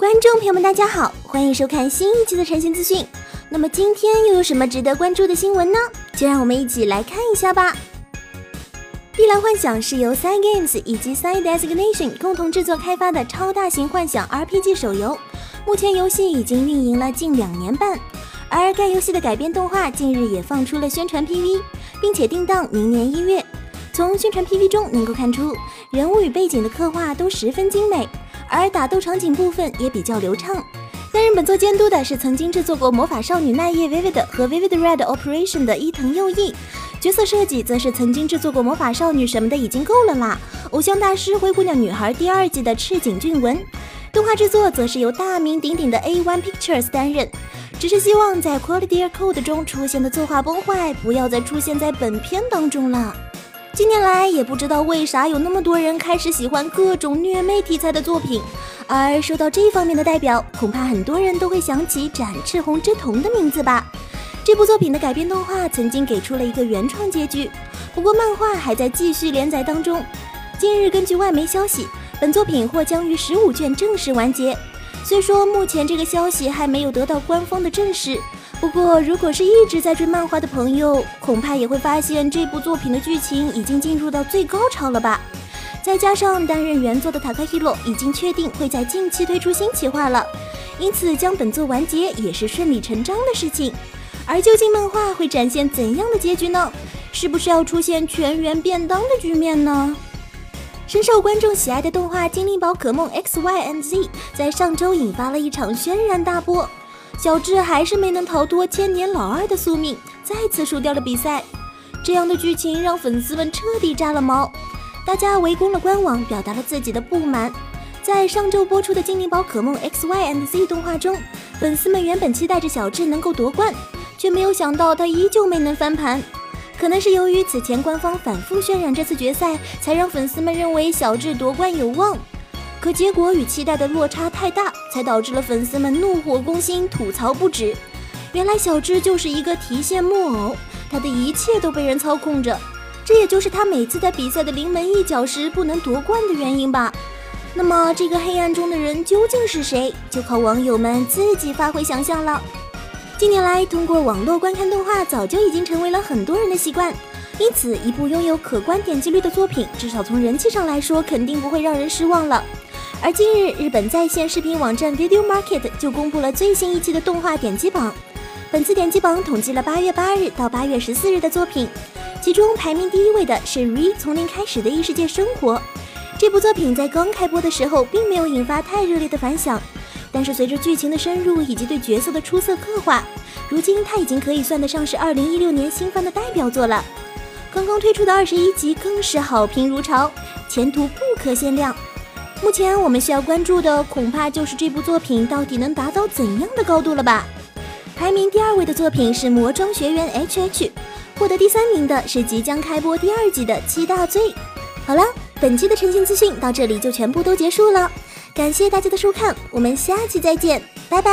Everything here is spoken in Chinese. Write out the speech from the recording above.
观众朋友们，大家好，欢迎收看新一期的晨星资讯。那么今天又有什么值得关注的新闻呢？就让我们一起来看一下吧。碧蓝幻想是由 Side Games 以及 Side Designation 共同制作开发的超大型幻想 RPG 手游，目前游戏已经运营了近两年半，而该游戏的改编动画近日也放出了宣传 PV，并且定档明年一月。从宣传 PV 中能够看出，人物与背景的刻画都十分精美，而打斗场景部分也比较流畅。担任本作监督的是曾经制作过《魔法少女奈叶 Vivid》和《Vivid Red Operation》的伊藤佑一，角色设计则是曾经制作过《魔法少女》什么的已经够了啦，《偶像大师灰姑娘女孩》第二季的赤井俊文，动画制作则是由大名鼎鼎的 A1 Pictures 担任。只是希望在 Quality Code 中出现的作画崩坏不要再出现在本片当中了。近年来也不知道为啥有那么多人开始喜欢各种虐妹题材的作品，而说到这方面的代表，恐怕很多人都会想起展翅红之瞳的名字吧。这部作品的改编动画曾经给出了一个原创结局，不过漫画还在继续连载当中。近日根据外媒消息，本作品或将于十五卷正式完结。虽说目前这个消息还没有得到官方的证实。不过，如果是一直在追漫画的朋友，恐怕也会发现这部作品的剧情已经进入到最高潮了吧？再加上担任原作的塔克希洛已经确定会在近期推出新企划了，因此将本作完结也是顺理成章的事情。而究竟漫画会展现怎样的结局呢？是不是要出现全员便当的局面呢？深受观众喜爱的动画《精灵宝可梦 X Y and Z》在上周引发了一场轩然大波。小智还是没能逃脱千年老二的宿命，再次输掉了比赛。这样的剧情让粉丝们彻底炸了毛，大家围攻了官网，表达了自己的不满。在上周播出的《精灵宝可梦 X Y and Z》动画中，粉丝们原本期待着小智能够夺冠，却没有想到他依旧没能翻盘。可能是由于此前官方反复渲染这次决赛，才让粉丝们认为小智夺冠有望。可结果与期待的落差太大，才导致了粉丝们怒火攻心，吐槽不止。原来小智就是一个提线木偶，他的一切都被人操控着，这也就是他每次在比赛的临门一脚时不能夺冠的原因吧。那么这个黑暗中的人究竟是谁？就靠网友们自己发挥想象了。近年来，通过网络观看动画早就已经成为了很多人的习惯，因此一部拥有可观点击率的作品，至少从人气上来说，肯定不会让人失望了。而近日，日本在线视频网站 Video Market 就公布了最新一期的动画点击榜。本次点击榜统计了八月八日到八月十四日的作品，其中排名第一位的是《Re 从零开始的异世界生活》。这部作品在刚开播的时候并没有引发太热烈的反响，但是随着剧情的深入以及对角色的出色刻画，如今它已经可以算得上是二零一六年新番的代表作了。刚刚推出的二十一集更是好评如潮，前途不可限量。目前我们需要关注的，恐怕就是这部作品到底能达到怎样的高度了吧？排名第二位的作品是《魔装学园 H H》，获得第三名的是即将开播第二季的《七大罪》。好了，本期的晨星资讯到这里就全部都结束了，感谢大家的收看，我们下期再见，拜拜。